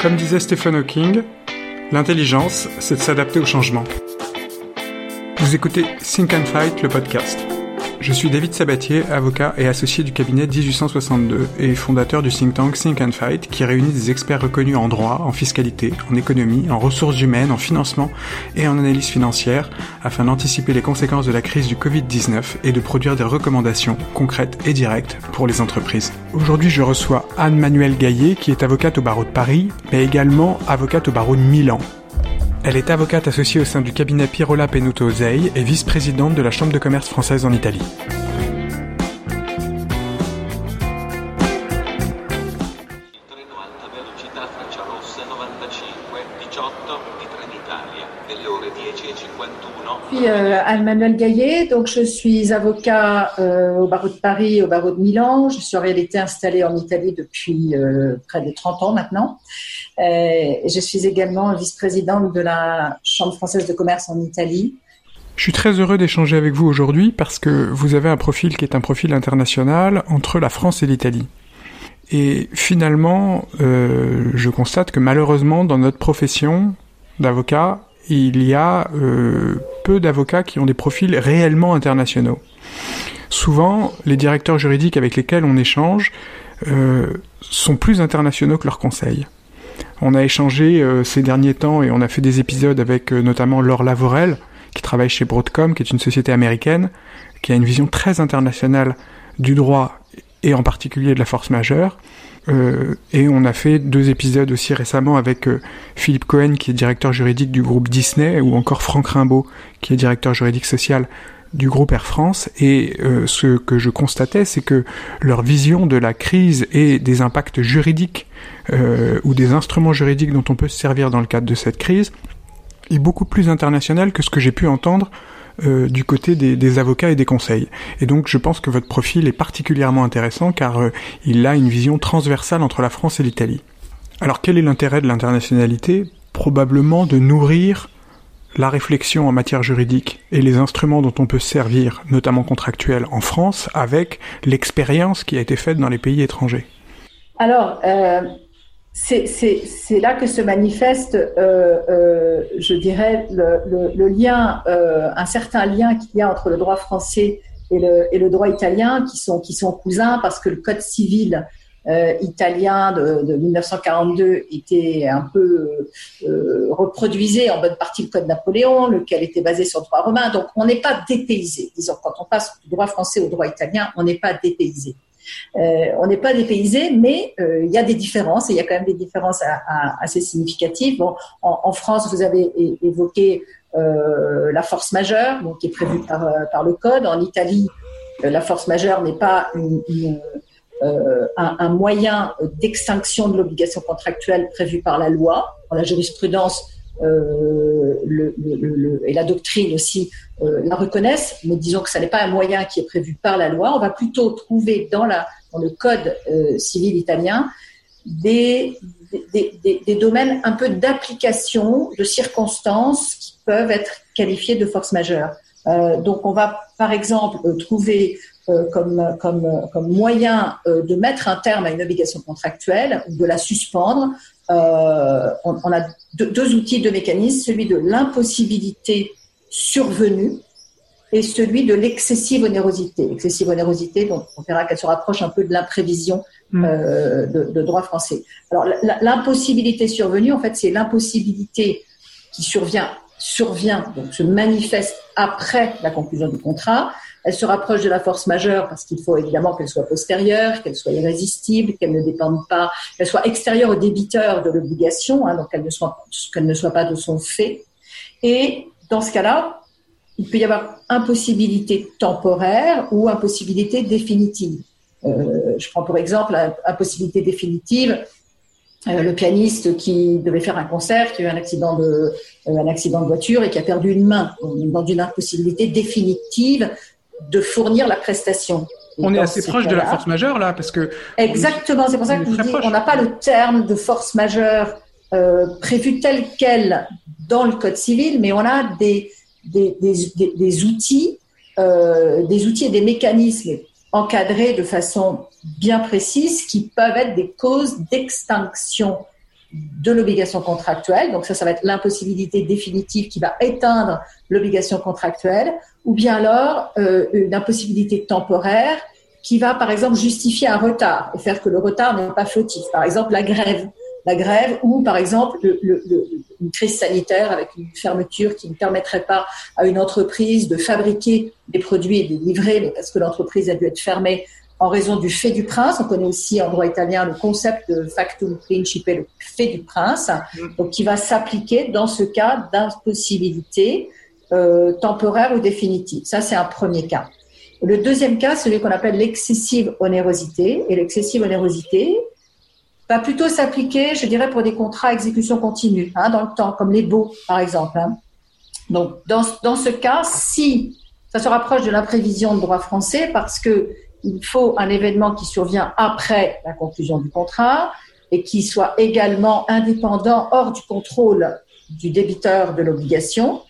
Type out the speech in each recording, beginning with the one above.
Comme disait Stephen Hawking, l'intelligence, c'est de s'adapter au changement. Vous écoutez Think and Fight, le podcast. Je suis David Sabatier, avocat et associé du cabinet 1862 et fondateur du think tank Think and Fight qui réunit des experts reconnus en droit, en fiscalité, en économie, en ressources humaines, en financement et en analyse financière afin d'anticiper les conséquences de la crise du Covid-19 et de produire des recommandations concrètes et directes pour les entreprises. Aujourd'hui, je reçois Anne-Manuelle Gaillet qui est avocate au barreau de Paris mais également avocate au barreau de Milan. Elle est avocate associée au sein du cabinet Pirola Penuto Zei et vice-présidente de la Chambre de commerce française en Italie. Suis euh, Anne-Manuelle Gaillet, donc je suis avocat euh, au barreau de Paris, au barreau de Milan. Je suis en réalité installée en Italie depuis euh, près de 30 ans maintenant. je suis également vice-présidente de la Chambre française de commerce en Italie. Je suis très heureux d'échanger avec vous aujourd'hui parce que vous avez un profil qui est un profil international entre la France et l'Italie. Et finalement, je constate que malheureusement, dans notre profession d'avocat, il y a euh, peu d'avocats qui ont des profils réellement internationaux. Souvent, les directeurs juridiques avec lesquels on échange euh, sont plus internationaux que leurs conseils. On a échangé euh, ces derniers temps et on a fait des épisodes avec notamment Laure Lavorel, qui travaille chez Broadcom, qui est une société américaine, qui a une vision très internationale du droit et en particulier de la force majeure. Euh, et on a fait deux épisodes aussi récemment avec euh, Philippe Cohen, qui est directeur juridique du groupe Disney, ou encore Franck Rimbaud, qui est directeur juridique social du groupe Air France. Et euh, ce que je constatais, c'est que leur vision de la crise et des impacts juridiques ou des instruments juridiques dont on peut se servir dans le cadre de cette crise est beaucoup plus internationale que ce que j'ai pu entendre euh, du côté des, avocats et des conseils. Et donc je pense que votre profil est particulièrement intéressant car euh, il a une vision transversale entre la France et l'Italie. Alors quel est l'intérêt de l'internationalité? Probablement de nourrir la réflexion en matière juridique et les instruments dont on peut servir, notamment contractuels en France, avec l'expérience qui a été faite dans les pays étrangers. Alors, euh, c'est là que se manifeste, euh, euh, je dirais, le, lien, euh, un certain lien qu'il y a entre le droit français et le, droit italien, qui sont, qui sont cousins, parce que le code civil italien de, 1942 était un peu reproduisait en bonne partie le code Napoléon, lequel était basé sur le droit romain. Donc, on n'est pas dépaysé. Disons, quand on passe du droit français au droit italien, on n'est pas dépaysé. Euh, on n'est pas dépaysé, mais euh, il y a des différences et il y a quand même des différences assez significatives. en, France, vous avez évoqué euh, la force majeure, qui est prévue par, le code. En Italie, la force majeure n'est pas un, moyen d'extinction de l'obligation contractuelle prévue par la loi. la jurisprudence et la doctrine aussi euh, la reconnaissent, mais disons que ça n'est pas un moyen qui est prévu par la loi. On va plutôt trouver dans, le code euh, civil italien des, domaines un peu d'application, de circonstances qui peuvent être qualifiées de force majeure. Euh, donc on va par exemple trouver comme, moyen de mettre un terme à une obligation contractuelle ou de la suspendre. Euh, on, on, a deux, deux outils, deux mécanismes, celui de l'impossibilité survenu et celui de l'excessive onérosité. Excessive onérosité, donc on verra qu'elle se rapproche un peu de l'imprévision mm. euh, de, droit français. Alors l'impossibilité survenue, en fait, c'est l'impossibilité qui survient, survient, donc se manifeste après la conclusion du contrat. Elle se rapproche de la force majeure parce qu'il faut évidemment qu'elle soit postérieure, qu'elle soit irrésistible, qu'elle ne dépende pas, qu'elle soit extérieure au débiteur de l'obligation, hein, donc qu'elle ne soit ne soit pas de son fait. Et dans ce cas-là, il peut y avoir impossibilité temporaire ou impossibilité définitive. Euh, je prends pour exemple impossibilité définitive. Euh, le pianiste qui devait faire un concert, qui a eu un accident de, euh, un accident de voiture et qui a perdu une main, dans une impossibilité définitive de fournir la prestation. on est assez proche de la force majeure là, parce que exactement. C'est pour ça que je dis, on n'a pas le terme de force majeure prévu tel quel dans le code civil, mais on a des, des, des, outils, euh, des outils et des mécanismes encadrés de façon bien précise qui peuvent être des causes d'extinction de l'obligation contractuelle, donc ça, ça va être l'impossibilité définitive qui va éteindre l'obligation contractuelle, ou bien alors euh, une impossibilité temporaire qui va, par exemple, justifier un retard et faire que le retard n'est pas fautif. Par exemple, la grève. La grève ou, par exemple, le, une crise sanitaire avec une fermeture qui ne permettrait pas à une entreprise de fabriquer des produits et de les livrer, mais parce que l'entreprise a dû être fermée en raison du fait du prince. On connaît aussi en droit italien le concept de factum principe, le fait du prince, donc qui va s'appliquer dans ce cas d'impossibilité euh, temporaire ou définitive. Ça, c'est un premier cas. Le deuxième cas, celui qu'on appelle l'excessive onérosité. Et l'excessive onérosité va plutôt s'appliquer, je dirais, pour des contrats à exécution continue, hein, dans le temps, comme les baux, par exemple. Hein. Donc, dans, ce cas, si ça se rapproche de l'imprévision de droit français, parce que il faut un événement qui survient après la conclusion du contrat et qui soit également indépendant, hors du contrôle du débiteur de l'obligation,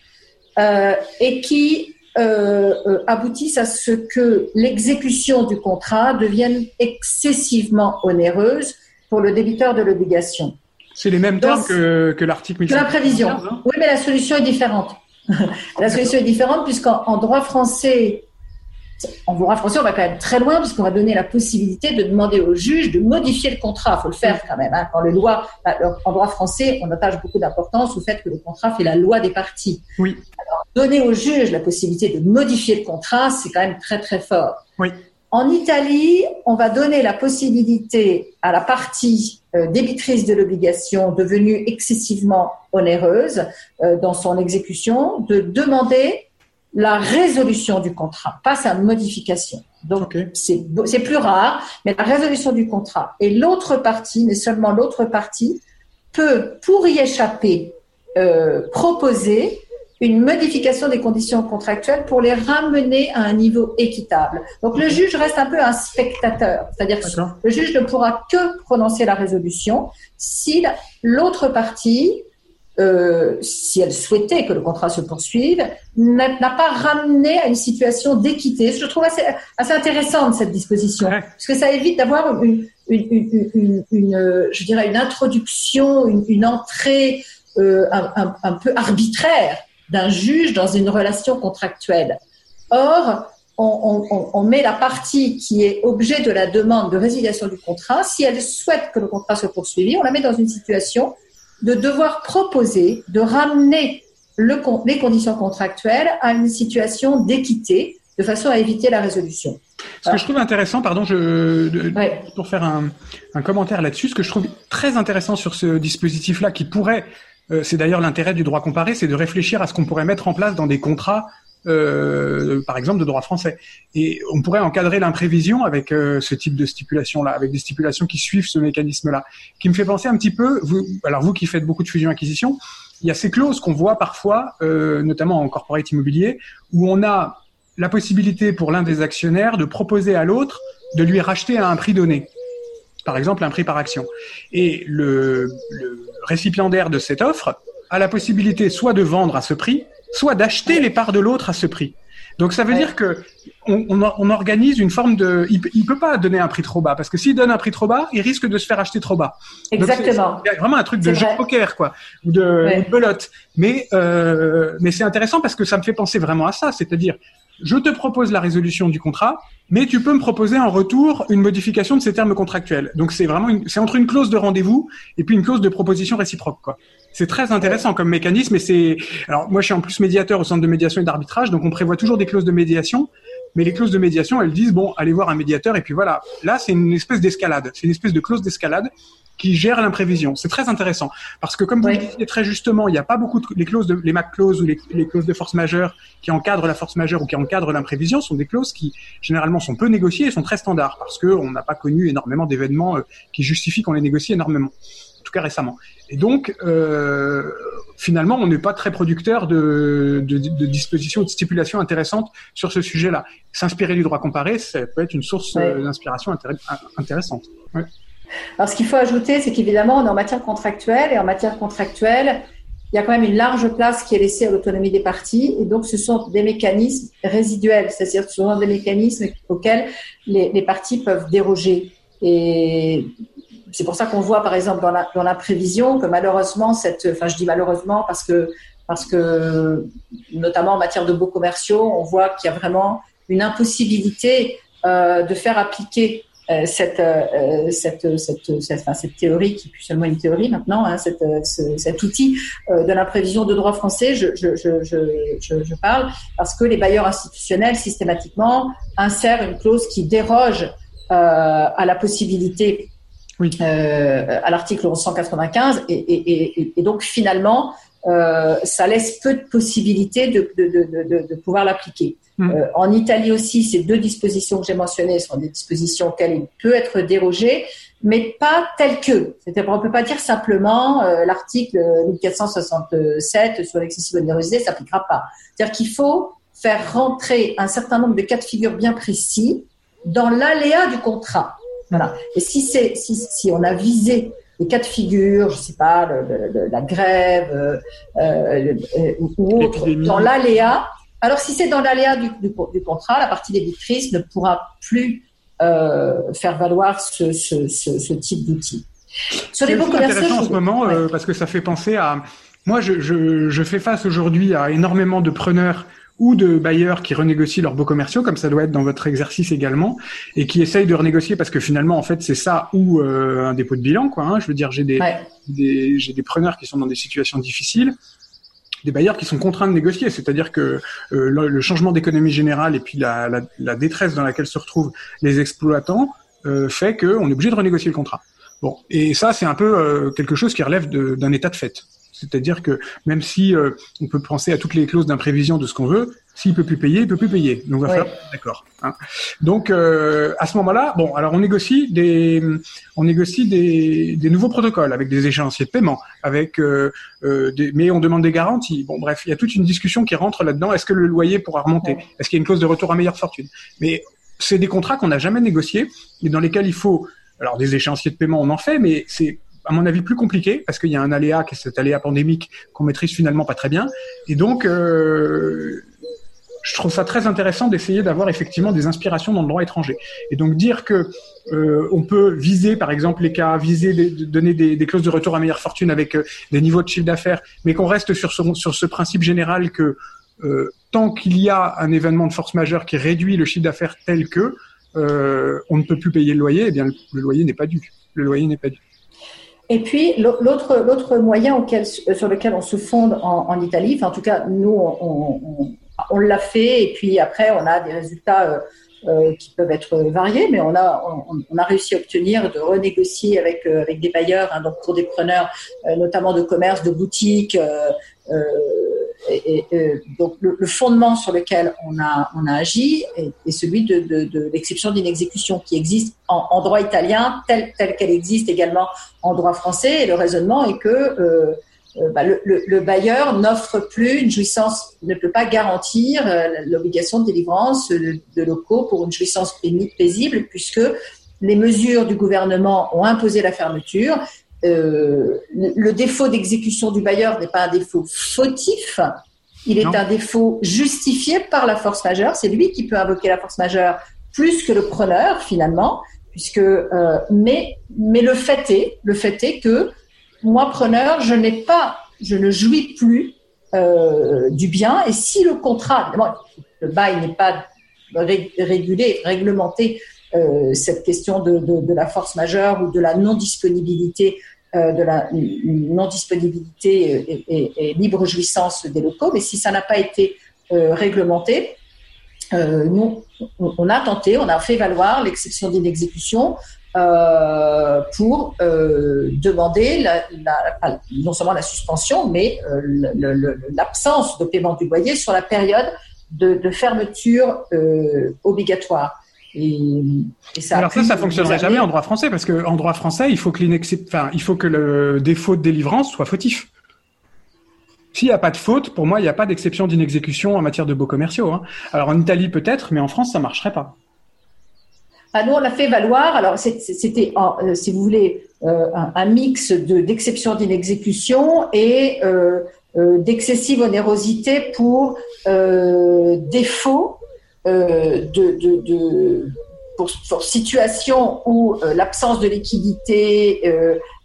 euh, et qui euh, euh, aboutisse à ce que l'exécution du contrat devienne excessivement onéreuse pour le débiteur de l'obligation. C'est les mêmes termes que, que l'article Que la prévision. Hein oui, mais la solution est différente. la solution est différente puisqu'en droit français, en droit français, on va quand même très loin puisqu'on va donner la possibilité de demander au juge de modifier le contrat. Il faut le faire quand même. Hein. Bah, en droit français, on attache beaucoup d'importance au fait que le contrat fait la loi des parties. Oui. Alors, donner au juge la possibilité de modifier le contrat, c'est quand même très très fort. Oui. En Italie, on va donner la possibilité à la partie euh, débitrice de l'obligation devenue excessivement onéreuse euh, dans son exécution de demander la résolution du contrat, pas sa modification. Donc, c'est plus rare, mais la résolution du contrat. Et l'autre partie, mais seulement l'autre partie, peut, pour y échapper, euh, proposer une modification des conditions contractuelles pour les ramener à un niveau équitable. Donc le juge reste un peu un spectateur, c'est-à-dire que le juge ne pourra que prononcer la résolution si l'autre partie euh, si elle souhaitait que le contrat se poursuive, n'a pas ramené à une situation d'équité. Je trouve assez, assez intéressante cette disposition, parce que ça évite d'avoir une, une, une, je dirais, une introduction, une, entrée euh, un, un, peu arbitraire d'un juge dans une relation contractuelle. Or, on, on, on, met la partie qui est objet de la demande de résiliation du contrat. Si elle souhaite que le contrat se poursuive, on la met dans une situation de devoir proposer, de ramener le, les conditions contractuelles à une situation d'équité de façon à éviter la résolution. Ce que je trouve intéressant, pardon, je, pour faire un, un commentaire là-dessus, ce que je trouve très intéressant sur ce dispositif-là, qui pourrait, euh, c'est d'ailleurs l'intérêt du droit comparé, c'est de réfléchir à ce qu'on pourrait mettre en place dans des contrats euh, par exemple, de droit français. Et on pourrait encadrer l'imprévision avec euh, ce type de stipulation-là, avec des stipulations qui suivent ce mécanisme-là, qui me fait penser un petit peu, vous, alors vous qui faites beaucoup de fusion-acquisition, il y a ces clauses qu'on voit parfois, euh, notamment en corporate immobilier, où on a la possibilité pour l'un des actionnaires de proposer à l'autre de lui racheter à un prix donné. Par exemple, un prix par action. Et le, le récipiendaire de cette offre a la possibilité soit de vendre à ce prix, soit d'acheter les parts de l'autre à ce prix. Donc ça veut dire que on, on, organise une forme de. Il, il peut pas donner un prix trop bas parce que s'il donne un prix trop bas, il risque de se faire acheter trop bas. Exactement. C'est vraiment un truc de jeu poker quoi, ou de belote. Mais euh, mais c'est intéressant parce que ça me fait penser vraiment à ça, c'est-à-dire je te propose la résolution du contrat, mais tu peux me proposer en retour une modification de ces termes contractuels. Donc c'est vraiment c'est entre une clause de rendez-vous et puis une clause de proposition réciproque quoi. C'est très intéressant comme mécanisme et c'est alors moi je suis en plus médiateur au centre de médiation et d'arbitrage donc on prévoit toujours des clauses de médiation mais les clauses de médiation elles disent bon allez voir un médiateur et puis voilà là c'est une espèce d'escalade c'est une espèce de clause d'escalade qui gère l'imprévision c'est très intéressant parce que comme vous le disiez très justement il n'y a pas beaucoup de les clauses de les MAC clauses ou les, les, clauses de force majeure qui encadrent la force majeure ou qui encadrent l'imprévision sont des clauses qui généralement sont peu négociées et sont très standards parce que on n'a pas connu énormément d'événements euh, qui justifient qu'on les négocie énormément en tout cas récemment. Et donc, euh, finalement, on n'est pas très producteur de, de, de, dispositions, de stipulations intéressantes sur ce sujet-là. S'inspirer du droit comparé, ça peut être une source euh, d'inspiration intéressante. Ouais. Alors, ce qu'il faut ajouter, c'est qu'évidemment, on est en matière contractuelle, et en matière contractuelle, il y a quand même une large place qui est laissée à l'autonomie des parties, et donc ce sont des mécanismes résiduels, c'est-à-dire ce sont des mécanismes auxquels les, les parties peuvent déroger. Et c'est pour ça qu'on voit, par exemple, dans la, prévision, que malheureusement, cette, enfin, je dis malheureusement parce que, parce que, notamment en matière de beaux commerciaux, on voit qu'il y a vraiment une impossibilité euh, de faire appliquer cette, euh, cette, cette, théorie qui est plus seulement une théorie maintenant, hein, cet outil euh, de l'imprévision de droit français, je parle, parce que les bailleurs institutionnels systématiquement insèrent une clause qui déroge à la possibilité oui. euh, à l'article 195 et, et, et, et, donc finalement euh, ça laisse peu de possibilités de, de, de, de pouvoir l'appliquer. Mmh. Euh, en Italie aussi, ces deux dispositions que j'ai mentionnées sont des dispositions auxquelles il peut être dérogé, mais pas telles que. C'est-à-dire on ne peut pas dire simplement euh, l'article 1467 sur l'excessive onérosité s'appliquera pas. C'est-à-dire qu'il faut faire rentrer un certain nombre de cas de figure bien précis dans l'aléa du contrat. Voilà. Et si c'est si, si on a visé les cas de figure, je sais pas, le, le, la grève euh, euh, ou autre, dans l'aléa. Alors si c'est dans l'aléa du, du, du, contrat, la partie débitrice ne pourra plus euh, faire valoir ce, ce, ce, ce type d'outil. Sur les bons intéressant en ce moment ouais. parce que ça fait penser à. Moi, je, je, je fais face aujourd'hui à énormément de preneurs ou de bailleurs qui renégocient leurs beaux commerciaux, comme ça doit être dans votre exercice également, et qui essayent de renégocier parce que finalement, en fait, c'est ça ou euh, un dépôt de bilan, quoi. Hein. Je veux dire, j'ai des, ouais. des j'ai des preneurs qui sont dans des situations difficiles des bailleurs qui sont contraints de négocier, c'est-à-dire que euh, le, le, changement d'économie générale et puis la, la, la, détresse dans laquelle se retrouvent les exploitants euh, fait qu'on est obligé de renégocier le contrat. Bon, et ça c'est un peu euh, quelque chose qui relève d'un état de fait. C'est-à-dire que même si euh, on peut penser à toutes les clauses d'imprévision de ce qu'on veut, s'il peut plus payer, il peut plus payer. Donc on va ouais. faire d'accord. Hein. Donc euh, à ce moment-là, bon, alors on négocie des, on négocie des, des nouveaux protocoles avec des échéanciers de paiement, avec, euh, des, mais on demande des garanties. Bon, bref, il y a toute une discussion qui rentre là-dedans. Est-ce que le loyer pourra remonter? Ouais. Est-ce qu'il y a une clause de retour à meilleure fortune? Mais c'est des contrats qu'on n'a jamais négociés et dans lesquels il faut, alors des échéanciers de paiement, on en fait, mais c'est à mon avis plus compliqué parce qu'il y a un aléa qui est cet aléa pandémique qu'on maîtrise finalement pas très bien et donc euh, je trouve ça très intéressant d'essayer d'avoir effectivement des inspirations dans le droit étranger et donc dire que euh, on peut viser par exemple les cas viser donner des, clauses de retour à meilleure fortune avec euh, des niveaux de chiffre d'affaires mais qu'on reste sur ce, principe général que tant qu'il y a un événement de force majeure qui réduit le chiffre d'affaires tel que on ne peut plus payer le loyer, eh bien le loyer n'est pas dû. Le loyer n'est pas dû. Et puis l'autre moyen auquel, sur lequel on se fonde en, Italie, en tout cas nous on, l'a fait et puis après on a des résultats euh, euh, qui peuvent être variés, mais on a on, a réussi à obtenir de renégocier avec euh, des bailleurs, hein, donc pour des preneurs euh, notamment de commerce, de boutiques. Euh, et, donc le, fondement sur lequel on a, on a agi est, celui de, de, de l'exception d'inexécution qui existe en, droit italien telle qu'elle existe également en droit français. Et le raisonnement est que euh, bah, le, le, le, bailleur n'offre plus une jouissance, ne peut pas garantir euh, l'obligation de délivrance de, locaux pour une jouissance paisible puisque les mesures du gouvernement ont imposé la fermeture euh, le défaut d'exécution du bailleur n'est pas un défaut fautif, il est non. un défaut justifié par la force majeure. C'est lui qui peut invoquer la force majeure plus que le preneur finalement, puisque euh, mais mais le fait est le fait est que moi preneur, je n'ai pas, je ne jouis plus euh, du bien. Et si le contrat, bon, le bail n'est pas régulé, réglementé cette question de, la force majeure ou de la non-disponibilité euh, de la non-disponibilité et, libre jouissance des locaux, mais si ça n'a pas été euh, réglementé, euh, nous, on a tenté, on a fait valoir l'exception d'inexécution euh, pour demander non seulement la suspension, mais l'absence de paiement du loyer sur la période de, de fermeture obligatoire. Et, et ça Alors ça, ça fonctionnerait jamais en droit français parce que en droit français, il faut que enfin, il faut que le défaut de délivrance soit fautif. S'il n'y a pas de faute, pour moi, il n'y a pas d'exception d'inexécution en matière de beaux commerciaux. Hein. Alors en Italie peut-être, mais en France, ça marcherait pas. Ah, nous, on l'a fait valoir. Alors c'était, euh, si vous voulez, euh, un, un, mix de d'exception d'inexécution et euh, d'excessive onérosité pour défaut euh, de, de, de, pour, pour situation où l'absence de liquidité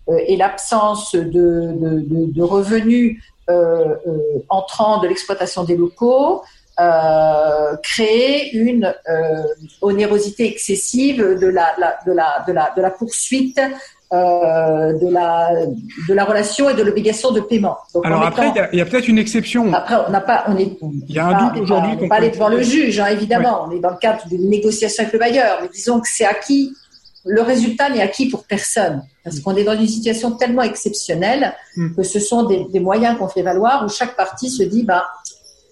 et l'absence de, de, de, de, revenus entrant de l'exploitation des locaux, euh, créer une euh, onérosité excessive de la, la, la, de la poursuite euh, de, la, de la relation et de l'obligation de paiement. Alors après, il y a, peut-être une exception. Après, on n'a pas, on est, il y a un doute aujourd'hui. On n'est pas aller devant le juge, hein, évidemment. On est dans le cadre d'une négociation avec le bailleur, mais disons que c'est acquis. Le résultat n'est acquis pour personne, parce qu'on est dans une situation tellement exceptionnelle hmm. que ce sont des, des moyens qu'on fait valoir où chaque partie se dit, bah,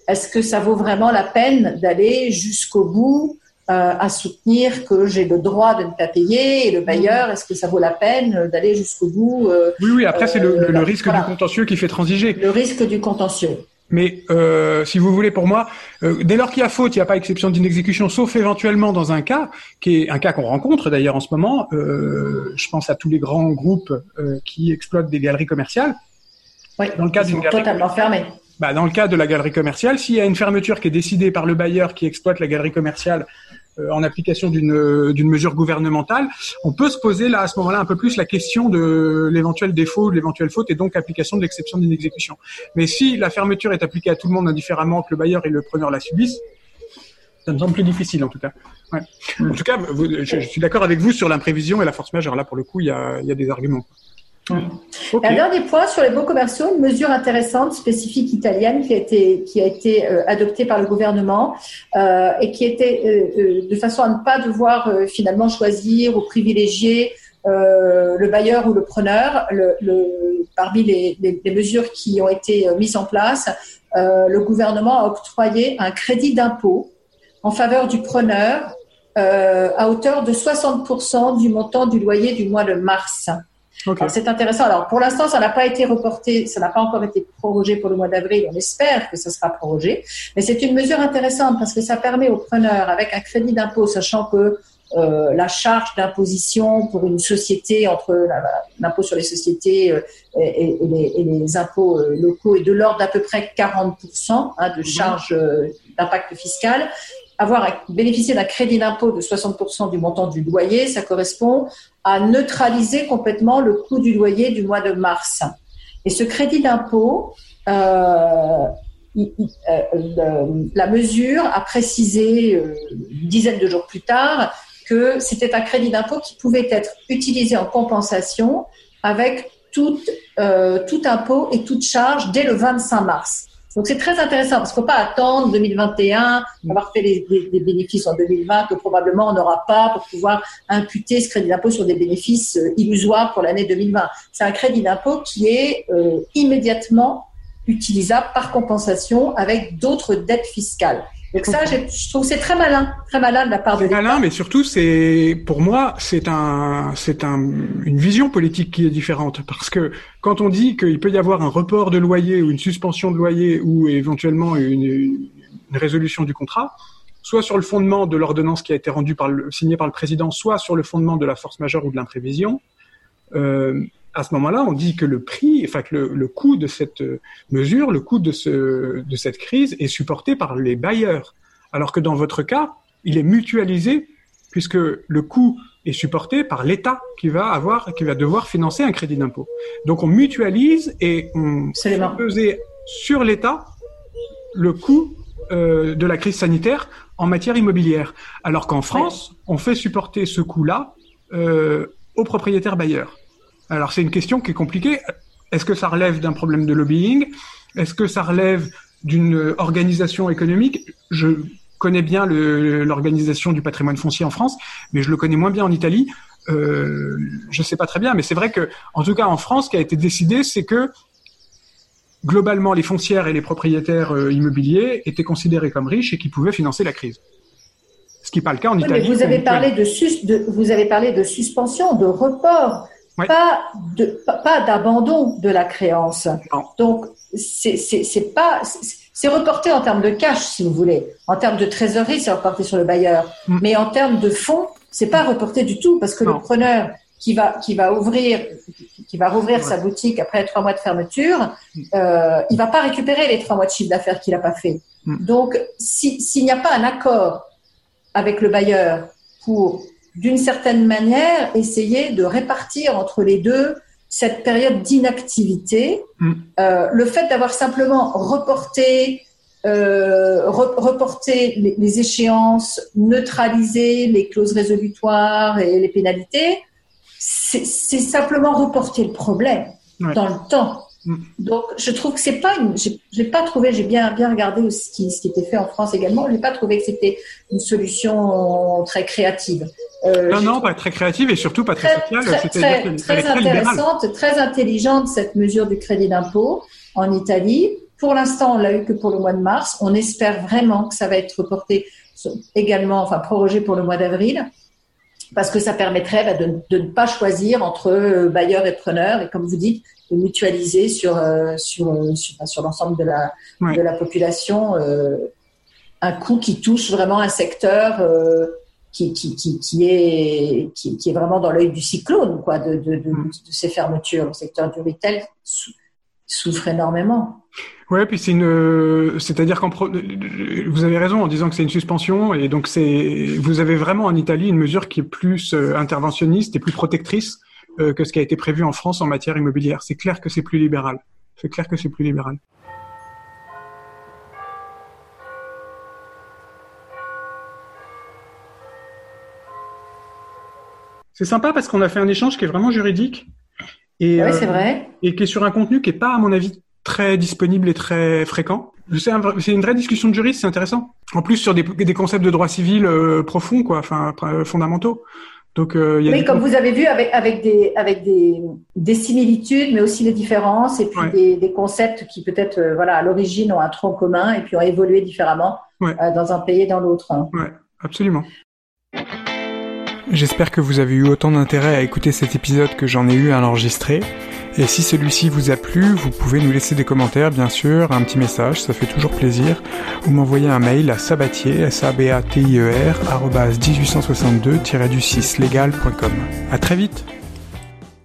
est-ce que ça vaut vraiment la peine d'aller jusqu'au bout à soutenir que j'ai le droit de ne pas payer et le bailleur, est-ce que ça vaut la peine d'aller jusqu'au bout euh, Oui, oui, après c'est le, le, euh, risque du contentieux qui fait transiger. Le risque du contentieux. Mais euh, si vous voulez, pour moi, euh, dès lors qu'il y a faute, il n'y a pas exception d'inexécution, sauf éventuellement dans un cas, qui est un cas qu'on rencontre d'ailleurs en ce moment. Euh, je pense à tous les grands groupes qui exploitent des galeries commerciales. Oui, dans le cas d'une totalement fermée bah, dans le cas de la galerie commerciale, s'il y a une fermeture qui est décidée par le bailleur qui exploite la galerie commerciale euh, en application d'une d'une mesure gouvernementale, on peut se poser là à ce moment-là un peu plus la question de l'éventuel défaut, de l'éventuelle faute et donc application de l'exception d'inexécution. Mais si la fermeture est appliquée à tout le monde indifféremment que le bailleur et le preneur la subissent, ça me semble plus difficile en tout cas. Ouais. En tout cas, je, je, suis d'accord avec vous sur l'imprévision et la force majeure. Là, pour le coup, il y a, il y a des arguments. Un dernier point sur les baux commerciaux, une mesure intéressante, spécifique italienne, qui a été, qui a été euh, adoptée par le gouvernement euh, et qui était euh, de façon à ne pas devoir finalement choisir ou privilégier le bailleur ou le preneur. Le, le, parmi les, les, les, mesures qui ont été mises en place, le gouvernement a octroyé un crédit d'impôt en faveur du preneur à hauteur de 60% du montant du loyer du mois de mars. C'est intéressant. Alors pour l'instant, ça n'a pas été reporté, ça n'a pas encore été prorogé pour le mois d'avril. On espère que ça sera prorogé, mais c'est une mesure intéressante parce que ça permet aux preneurs, avec un crédit d'impôt, sachant que euh, la charge d'imposition pour une société entre l'impôt sur les sociétés euh, et, et, les, et, les, impôts euh, locaux est de l'ordre d'à peu près 40% hein, de mhm. charge d'impact fiscal avoir bénéficié d'un crédit d'impôt de 60% du montant du loyer, ça correspond à neutraliser complètement le coût du loyer du mois de mars. Et ce crédit d'impôt, euh, euh la mesure a précisé euh, une dizaine de jours plus tard que c'était un crédit d'impôt qui pouvait être utilisé en compensation avec tout, tout impôt et toute charge dès le 25 mars. Donc c'est très intéressant parce qu'il ne faut pas attendre 2021, avoir fait des, bénéfices en 2020 que probablement on n'aura pas pour pouvoir imputer ce crédit d'impôt sur des bénéfices euh, illusoires pour l'année 2020. C'est un crédit d'impôt qui est euh, immédiatement utilisable par compensation avec d'autres dettes fiscales. Donc ça, je trouve c'est très malin, très malin de la part de l'État. Malin, mais surtout, c'est pour moi, c'est un, c'est un, une vision politique qui est différente parce que quand on dit qu'il peut y avoir un report de loyer ou une suspension de loyer ou éventuellement une, une résolution du contrat, soit sur le fondement de l'ordonnance qui a été rendue par le, signée par le président, soit sur le fondement de la force majeure ou de l'imprévision. Euh, à ce moment-là, on dit que le prix, enfin que le, le, coût de cette mesure, le coût de, ce, de cette crise est supporté par les bailleurs, alors que dans votre cas, il est mutualisé puisque le coût est supporté par l'État qui va avoir, qui va devoir financer un crédit d'impôt. Donc on mutualise et on fait peser sur l'État le coût euh, de la crise sanitaire en matière immobilière, alors qu'en France, on fait supporter ce coût-là euh, aux propriétaires bailleurs. Alors c'est une question qui est compliquée. Est-ce que ça relève d'un problème de lobbying? Est-ce que ça relève d'une organisation économique? Je connais bien l'organisation du patrimoine foncier en France, mais je le connais moins bien en Italie. Euh, je ne sais pas très bien, mais c'est vrai que, en tout cas en France, ce qui a été décidé, c'est que globalement, les foncières et les propriétaires euh, immobiliers étaient considérés comme riches et qui pouvaient financer la crise. Ce qui n'est pas le cas en Italie. vous avez parlé de, de, vous avez parlé de suspension, de report pas de pas d'abandon de la créance. Donc c'est c'est pas c'est reporté en termes de cash si vous voulez, en termes de trésorerie c'est reporté sur le bailleur, mm. mais en termes de fonds c'est pas reporté du tout parce que le preneur qui va qui va ouvrir qui va rouvrir sa boutique après trois mois de fermeture, mm. euh, il va pas récupérer les trois mois de chiffre d'affaires qu'il a pas fait. Mm. Donc si s'il n'y a pas un accord avec le bailleur pour, d'une certaine manière, essayer de répartir entre les deux cette période d'inactivité, mm. euh, le fait d'avoir simplement reporté, euh, reporté les, échéances, neutralisé les clauses résolutoires et les pénalités, c'est simplement reporter le problème dans le temps. Donc, je trouve que c'est pas une, j'ai pas trouvé, j'ai bien, bien regardé ce qui, ce qui était fait en France également, j'ai pas trouvé que c'était une solution très créative. Euh, non, non, pas très créative et surtout pas très, sociale. Très, très, très intéressante, très intelligente cette mesure du crédit d'impôt en Italie. Pour l'instant, on l'a eu que pour le mois de mars. On espère vraiment que ça va être reporté également, enfin prorogé pour le mois d'avril parce que ça permettrait bah, de, de, ne pas choisir entre euh, bailleurs et preneurs et comme vous dites de mutualiser sur euh, sur euh, sur, sur l'ensemble de la de la population euh, un coût qui touche vraiment un secteur euh, qui, qui, qui, qui, est qui, qui est vraiment dans l'œil du cyclone quoi de, de, de, mm. de, ces fermetures le secteur du retail souffre énormément Ouais, puis c'est une, c'est-à-dire qu'en vous avez raison en disant que c'est une suspension et donc c'est, vous avez vraiment en Italie une mesure qui est plus interventionniste et plus protectrice euh, que ce qui a été prévu en France en matière immobilière. C'est clair que c'est plus libéral. C'est clair que c'est plus libéral. C'est sympa parce qu'on a fait un échange qui est vraiment juridique. Et, oui, c'est vrai. Euh, et qui est sur un contenu qui est pas, à mon avis, très disponible et très fréquent. C'est une vraie discussion de juriste, c'est intéressant. En plus, sur des, des concepts de droit civil euh, profonds, quoi, enfin fondamentaux. Donc, euh, y a oui, comme vous avez vu, avec, avec, des, avec des, des similitudes, mais aussi des différences, et puis des, des, concepts qui peut-être, euh, voilà, à l'origine ont un tronc commun et puis ont évolué différemment euh, dans un pays et dans l'autre. Hein. Ouais, absolument. J'espère que vous avez eu autant d'intérêt à écouter cet épisode que j'en ai eu à l'enregistrer. Et si celui-ci vous a plu, vous pouvez nous laisser des commentaires, bien sûr, un petit message, ça fait toujours plaisir, ou m'envoyer un mail à sabatier, s a b a t i e r 1862-du6legal.com. À très vite!